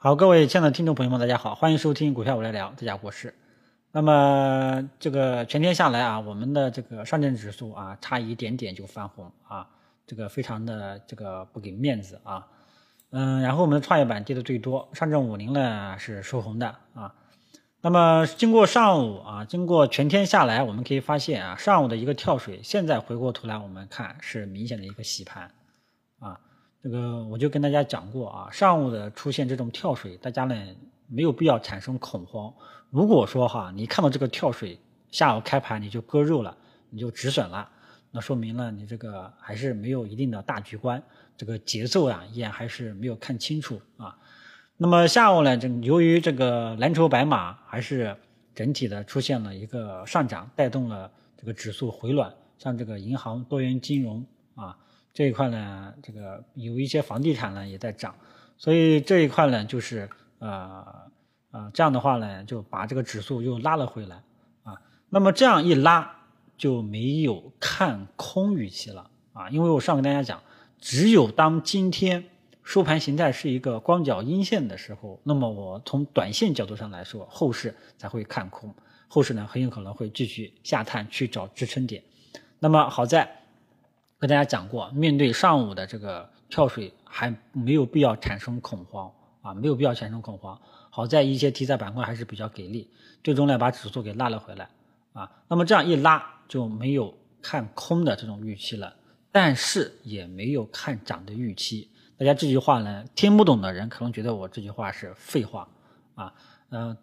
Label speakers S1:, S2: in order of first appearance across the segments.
S1: 好，各位亲爱的听众朋友们，大家好，欢迎收听股票我来聊，这家国事。那么这个全天下来啊，我们的这个上证指数啊，差一点点就翻红啊，这个非常的这个不给面子啊。嗯，然后我们的创业板跌的最多，上证五零呢是收红的啊。那么经过上午啊，经过全天下来，我们可以发现啊，上午的一个跳水，现在回过头来我们看是明显的一个洗盘这个我就跟大家讲过啊，上午的出现这种跳水，大家呢没有必要产生恐慌。如果说哈，你看到这个跳水，下午开盘你就割肉了，你就止损了，那说明了你这个还是没有一定的大局观，这个节奏啊依然还是没有看清楚啊。那么下午呢，这由于这个蓝筹白马还是整体的出现了一个上涨，带动了这个指数回暖，像这个银行、多元金融啊。这一块呢，这个有一些房地产呢也在涨，所以这一块呢就是呃呃这样的话呢，就把这个指数又拉了回来啊。那么这样一拉就没有看空预期了啊，因为我上跟大家讲，只有当今天收盘形态是一个光脚阴线的时候，那么我从短线角度上来说，后市才会看空，后市呢很有可能会继续下探去找支撑点。那么好在。跟大家讲过，面对上午的这个跳水，还没有必要产生恐慌啊，没有必要产生恐慌。好在一些题材板块还是比较给力，最终呢把指数给拉了回来啊。那么这样一拉就没有看空的这种预期了，但是也没有看涨的预期。大家这句话呢，听不懂的人可能觉得我这句话是废话啊。嗯，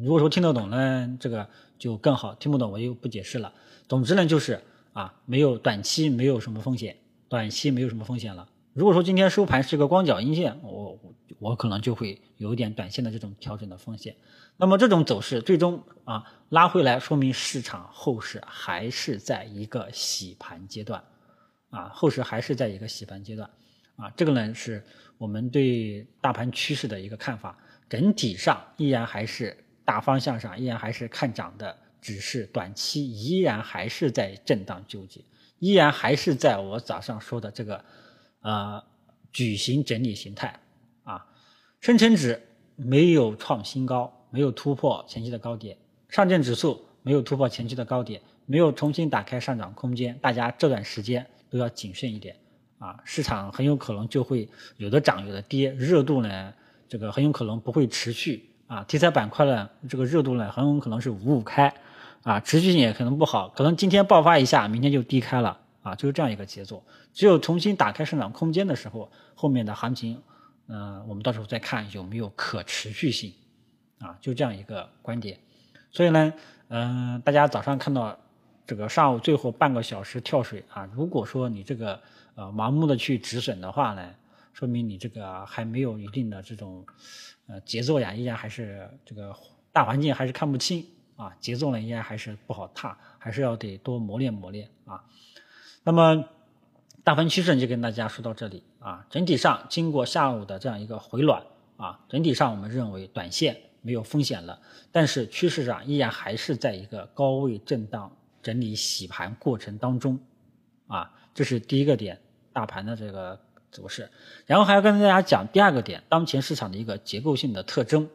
S1: 如果说听得懂呢，这个就更好；听不懂我就不解释了。总之呢，就是。啊，没有短期没有什么风险，短期没有什么风险了。如果说今天收盘是个光脚阴线，我我可能就会有点短线的这种调整的风险。那么这种走势最终啊拉回来，说明市场后市还是在一个洗盘阶段，啊后市还是在一个洗盘阶段，啊这个呢是我们对大盘趋势的一个看法，整体上依然还是大方向上依然还是看涨的。只是短期依然还是在震荡纠结，依然还是在我早上说的这个，呃，矩形整理形态啊。深成指没有创新高，没有突破前期的高点，上证指数没有突破前期的高点，没有重新打开上涨空间。大家这段时间都要谨慎一点啊，市场很有可能就会有的涨有的跌，热度呢，这个很有可能不会持续啊。题材板块呢，这个热度呢，很有可能是五五开。啊，持续性也可能不好，可能今天爆发一下，明天就低开了啊，就是这样一个节奏。只有重新打开上涨空间的时候，后面的行情，嗯，我们到时候再看有没有可持续性，啊，就这样一个观点。所以呢，嗯，大家早上看到这个上午最后半个小时跳水啊，如果说你这个呃盲目的去止损的话呢，说明你这个还没有一定的这种呃节奏呀，依然还是这个大环境还是看不清。啊，节奏呢应该还是不好踏，还是要得多磨练磨练啊。那么大盘趋势就跟大家说到这里啊。整体上经过下午的这样一个回暖啊，整体上我们认为短线没有风险了，但是趋势上依然还是在一个高位震荡整理洗盘过程当中啊。这是第一个点，大盘的这个走势。然后还要跟大家讲第二个点，当前市场的一个结构性的特征。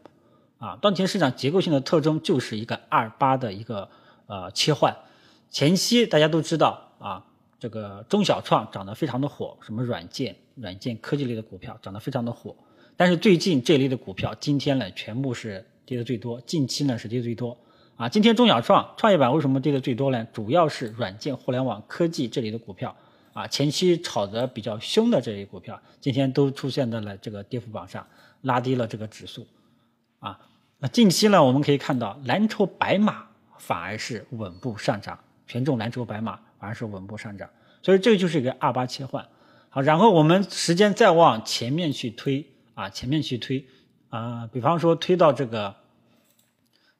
S1: 啊，当前市场结构性的特征就是一个二八的一个呃切换。前期大家都知道啊，这个中小创涨得非常的火，什么软件、软件科技类的股票涨得非常的火。但是最近这类的股票今天呢，全部是跌的最多，近期呢是跌最多。啊，今天中小创创业板为什么跌的最多呢？主要是软件、互联网科技这类的股票啊，前期炒得比较凶的这类股票，今天都出现在了这个跌幅榜上，拉低了这个指数啊。近期呢，我们可以看到蓝筹白马反而是稳步上涨，权重蓝筹白马反而是稳步上涨，所以这个就是一个二八切换。好，然后我们时间再往前面去推啊，前面去推啊，比方说推到这个，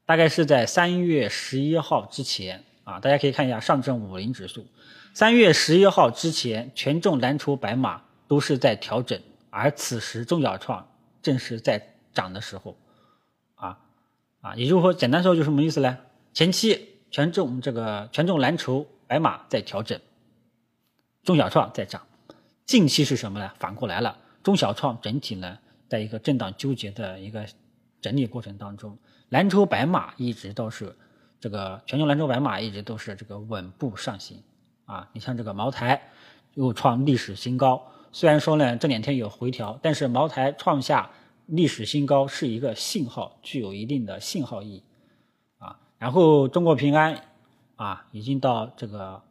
S1: 大概是在三月十一号之前啊，大家可以看一下上证五零指数，三月十一号之前权重蓝筹白马都是在调整，而此时中小创正是在涨的时候。啊，也就是说，简单说就什么意思呢？前期权重这个权重蓝筹白马在调整，中小创在涨。近期是什么呢？反过来了，中小创整体呢在一个震荡纠结的一个整理过程当中，蓝筹白马一直都是这个全球蓝筹白马一直都是这个稳步上行啊。你像这个茅台又创历史新高，虽然说呢这两天有回调，但是茅台创下历史新高是一个信号，具有一定的信号意义啊。然后中国平安啊已经到这个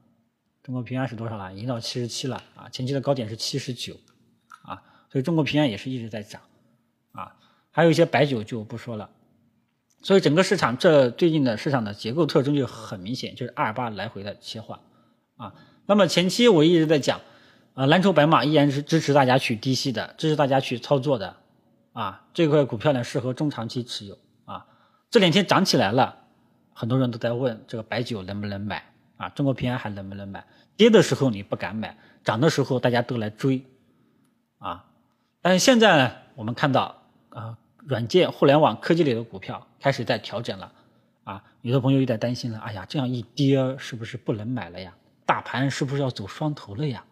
S1: 中国平安是多少了？已经到七十七了啊，前期的高点是七十九。啊所以中国平安也是一直在涨，啊，还有一些白酒就不说了。所以整个市场这最近的市场的结构特征就很明显，就是二八来回的切换，啊，那么前期我一直在讲，啊，蓝筹白马依然是支持大家去低吸的，支持大家去操作的，啊，这块股票呢适合中长期持有，啊，这两天涨起来了，很多人都在问这个白酒能不能买，啊，中国平安还能不能买？跌的时候你不敢买，涨的时候大家都来追，啊。但是现在呢，我们看到啊，软件、互联网、科技类的股票开始在调整了，啊，有的朋友有点担心了，哎呀，这样一跌是不是不能买了呀？大盘是不是要走双头了呀？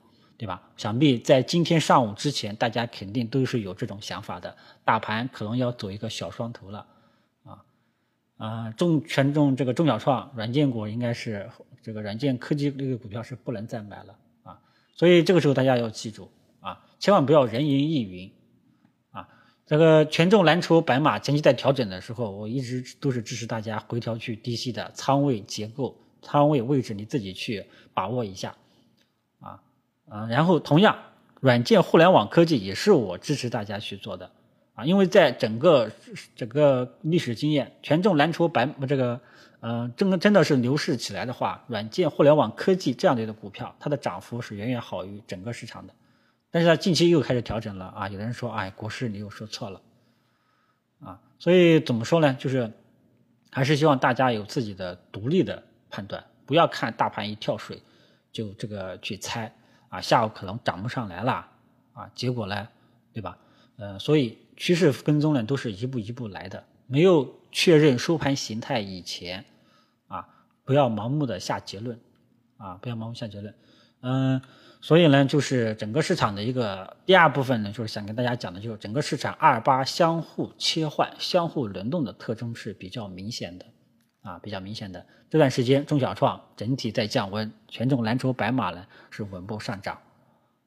S1: 对吧？想必在今天上午之前，大家肯定都是有这种想法的，大盘可能要走一个小双头了，啊，啊，重权重这个中小创软件股应该是这个软件科技类的股票是不能再买了啊，所以这个时候大家要记住啊。千万不要人云亦云，啊，这个权重蓝筹白马前期在调整的时候，我一直都是支持大家回调去低吸的仓位结构、仓位位置，你自己去把握一下，啊，然后同样，软件、互联网科技也是我支持大家去做的，啊，因为在整个整个历史经验，权重蓝筹白这个，嗯，真真的是牛市起来的话，软件、互联网科技这样类的股票，它的涨幅是远远好于整个市场的。但是它近期又开始调整了啊！有的人说，哎，国师你又说错了，啊，所以怎么说呢？就是还是希望大家有自己的独立的判断，不要看大盘一跳水就这个去猜啊，下午可能涨不上来了啊，结果呢，对吧？呃，所以趋势跟踪呢都是一步一步来的，没有确认收盘形态以前啊，不要盲目的下结论啊，不要盲目下结论，嗯。所以呢，就是整个市场的一个第二部分呢，就是想跟大家讲的，就是整个市场二八相互切换、相互轮动的特征是比较明显的，啊，比较明显的。这段时间中小创整体在降温，权重蓝筹白马呢是稳步上涨，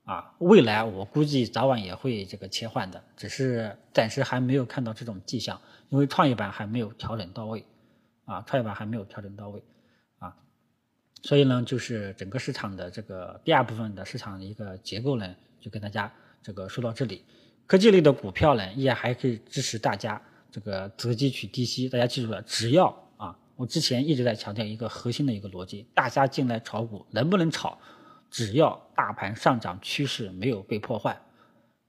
S1: 啊，未来我估计早晚也会这个切换的，只是暂时还没有看到这种迹象，因为创业板还没有调整到位，啊，创业板还没有调整到位。啊所以呢，就是整个市场的这个第二部分的市场的一个结构呢，就跟大家这个说到这里。科技类的股票呢，依然还可以支持大家这个择机取低吸。大家记住了，只要，我之前一直在强调一个核心的一个逻辑：大家进来炒股能不能炒？只要大盘上涨趋势没有被破坏，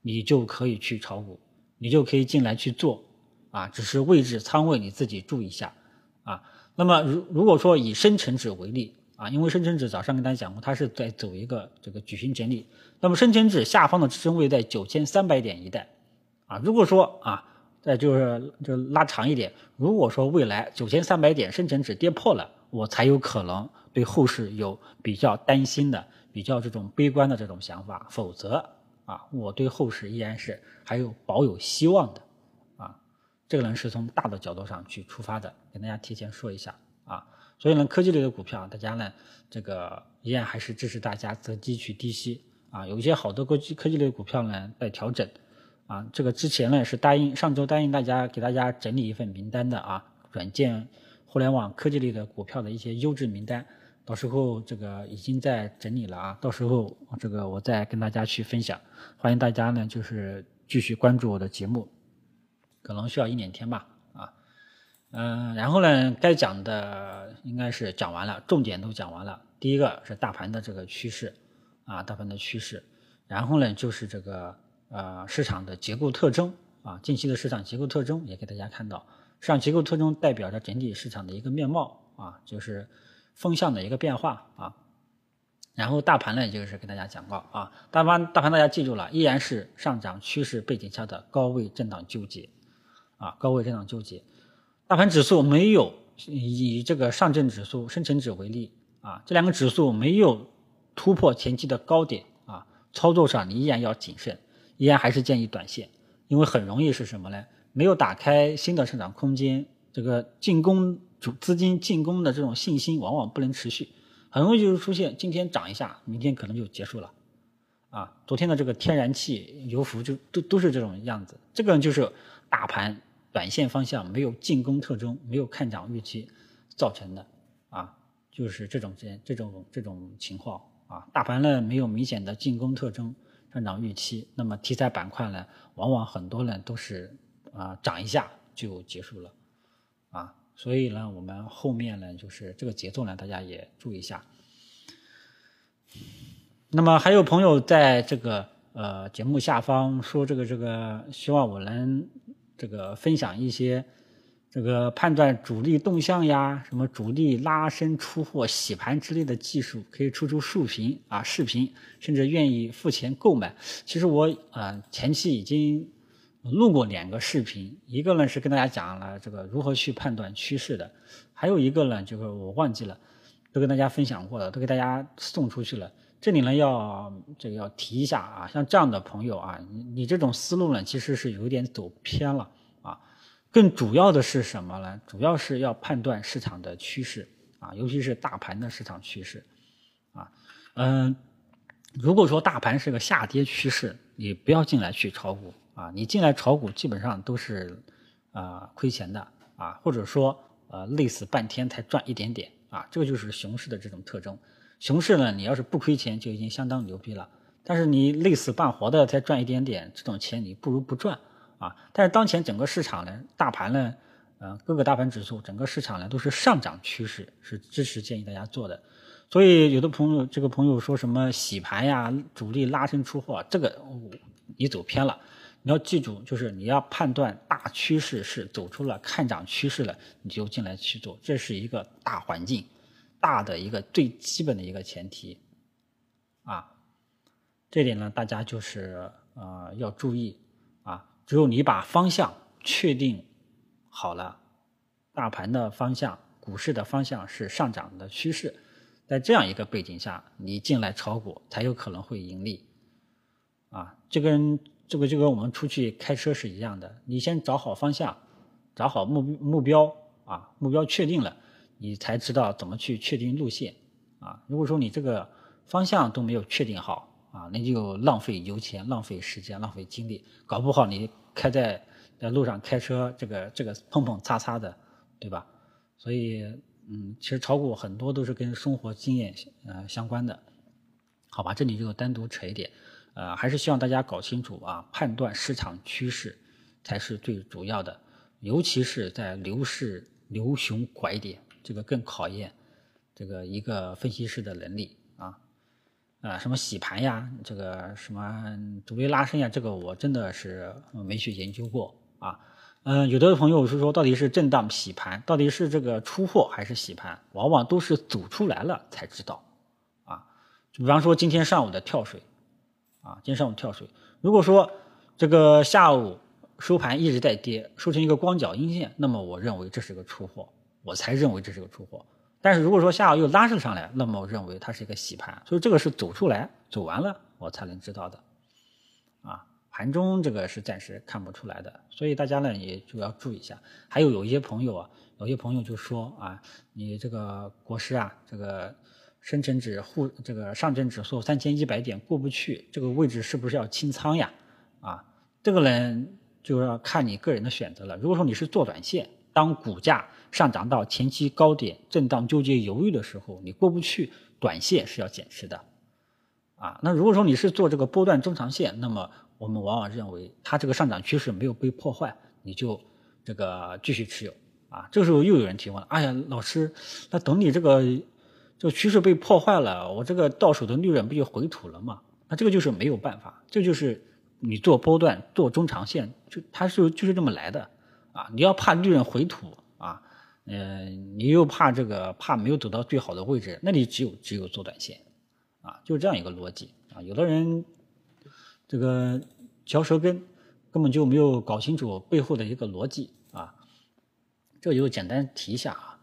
S1: 你就可以去炒股，你就可以进来去做啊。只是位置仓位你自己注意一下啊。那么如如果说以深成指为例。啊，因为深成指早上跟大家讲过，它是在走一个这个矩形整理。那么深成指下方的支撑位在九千三百点一带。啊，如果说啊，再就是就拉长一点，如果说未来九千三百点深成指跌破了，我才有可能对后市有比较担心的、比较这种悲观的这种想法。否则啊，我对后市依然是还有保有希望的。啊，这个呢是从大的角度上去出发的，跟大家提前说一下啊。所以呢，科技类的股票，大家呢，这个依然还是支持大家择机去低吸啊。有一些好的科技科技类股票呢在调整啊。这个之前呢是答应上周答应大家给大家整理一份名单的啊，软件、互联网科技类的股票的一些优质名单，到时候这个已经在整理了啊。到时候这个我再跟大家去分享，欢迎大家呢就是继续关注我的节目，可能需要一两天吧啊。嗯，然后呢，该讲的应该是讲完了，重点都讲完了。第一个是大盘的这个趋势，啊，大盘的趋势。然后呢，就是这个呃市场的结构特征，啊，近期的市场结构特征也给大家看到。市场结构特征代表着整体市场的一个面貌，啊，就是风向的一个变化，啊。然后大盘呢，也就是给大家讲过，啊，大盘大盘大家记住了，依然是上涨趋势背景下的高位震荡纠结，啊，高位震荡纠结。大盘指数没有以这个上证指数、深成指为例啊，这两个指数没有突破前期的高点啊，操作上你依然要谨慎，依然还是建议短线因为很容易是什么呢？没有打开新的上涨空间，这个进攻主资金进攻的这种信心往往不能持续，很容易就是出现今天涨一下，明天可能就结束了。啊，昨天的这个天然气、油服就都都是这种样子，这个就是大盘短线方向没有进攻特征、没有看涨预期造成的啊，就是这种这这种这种情况啊，大盘呢没有明显的进攻特征、上涨预期，那么题材板块呢，往往很多人都是啊涨一下就结束了啊，所以呢，我们后面呢就是这个节奏呢，大家也注意一下。那么还有朋友在这个呃节目下方说这个这个希望我能这个分享一些这个判断主力动向呀，什么主力拉升出货、洗盘之类的技术，可以出出视频啊视频，甚至愿意付钱购买。其实我啊前期已经录过两个视频，一个呢是跟大家讲了这个如何去判断趋势的，还有一个呢就是我忘记了，都跟大家分享过了，都给大家送出去了。这里呢，要这个要提一下啊，像这样的朋友啊，你你这种思路呢，其实是有点走偏了。更主要的是什么呢？主要是要判断市场的趋势啊，尤其是大盘的市场趋势啊。嗯，如果说大盘是个下跌趋势，你不要进来去炒股啊。你进来炒股，基本上都是啊亏钱的啊，或者说呃累死半天才赚一点点啊。这个就是熊市的这种特征。熊市呢，你要是不亏钱就已经相当牛逼了。但是你累死半活的才赚一点点，这种钱你不如不赚啊。但是当前整个市场呢，大盘呢，呃，各个大盘指数，整个市场呢都是上涨趋势，是支持建议大家做的。所以有的朋友，这个朋友说什么洗盘呀，主力拉升出货，这个你走偏了。你要记住，就是你要判断大趋势是走出了看涨趋势了，你就进来去做，这是一个大环境。大的一个最基本的一个前提，啊，这点呢，大家就是呃要注意。只有你把方向确定好了，大盘的方向、股市的方向是上涨的趋势，在这样一个背景下，你进来炒股才有可能会盈利。啊，这跟这个就跟我们出去开车是一样的，你先找好方向，找好目目标啊，目标确定了。你才知道怎么去确定路线啊！如果说你这个方向都没有确定好啊，那就浪费油钱、浪费时间、浪费精力，搞不好你开在在路上开车，这个这个碰碰擦擦的，对吧？所以，嗯，其实炒股很多都是跟生活经验呃相关的，好吧？这里就单独扯一点，呃，还是希望大家搞清楚啊，判断市场趋势才是最主要的，尤其是在牛市牛熊拐点。这个更考验这个一个分析师的能力啊，什么洗盘呀，这个什么主力拉升呀，这个我真的是没去研究过啊。嗯，有的朋友是说，到底是震荡洗盘，到底是这个出货还是洗盘，往往都是走出来了才知道啊。就比方说今天上午的跳水啊，今天上午跳水，如果说这个下午收盘一直在跌，收成一个光脚阴线，那么我认为这是个出货。我才认为这是个出货，但是如果说下午又拉升上来，那么我认为它是一个洗盘，所以这个是走出来走完了我才能知道的，啊，盘中这个是暂时看不出来的，所以大家呢也就要注意一下。还有有一些朋友啊，有些朋友就说啊，你这个国师啊，这个深成指沪这个上证指数三千一百点过不去，这个位置是不是要清仓呀？啊，这个呢就要看你个人的选择了。如果说你是做短线，当股价上涨到前期高点，震荡纠结犹豫的时候，你过不去，短线是要减持的，啊，那如果说你是做这个波段中长线，那么我们往往认为它这个上涨趋势没有被破坏，你就这个继续持有，啊，这个时候又有人提问了，哎呀，老师，那等你这个这个趋势被破坏了，我这个到手的利润不就回吐了吗？那这个就是没有办法，这就是你做波段做中长线，就它是就是这么来的，啊，你要怕利润回吐啊。嗯，你又怕这个，怕没有走到最好的位置，那你只有只有做短线，啊，就这样一个逻辑啊。有的人这个嚼舌根，根本就没有搞清楚背后的一个逻辑啊。这就简单提一下啊。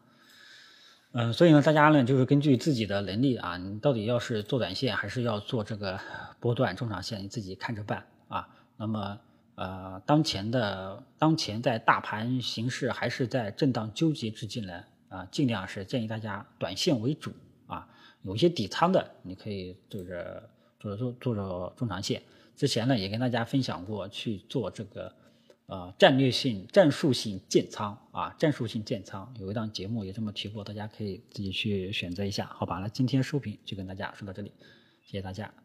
S1: 嗯，所以呢，大家呢就是根据自己的能力啊，你到底要是做短线，还是要做这个波段中长线，你自己看着办啊。那么呃，当前的当前在大盘形势还是在震荡纠结之际呢，啊，尽量是建议大家短线为主啊，有一些底仓的，你可以做着做着做做中长线。之前呢也跟大家分享过去做这个呃战略性战术性建仓啊，战术性建仓有一档节目也这么提过，大家可以自己去选择一下，好吧？那今天收评就跟大家说到这里，谢谢大家。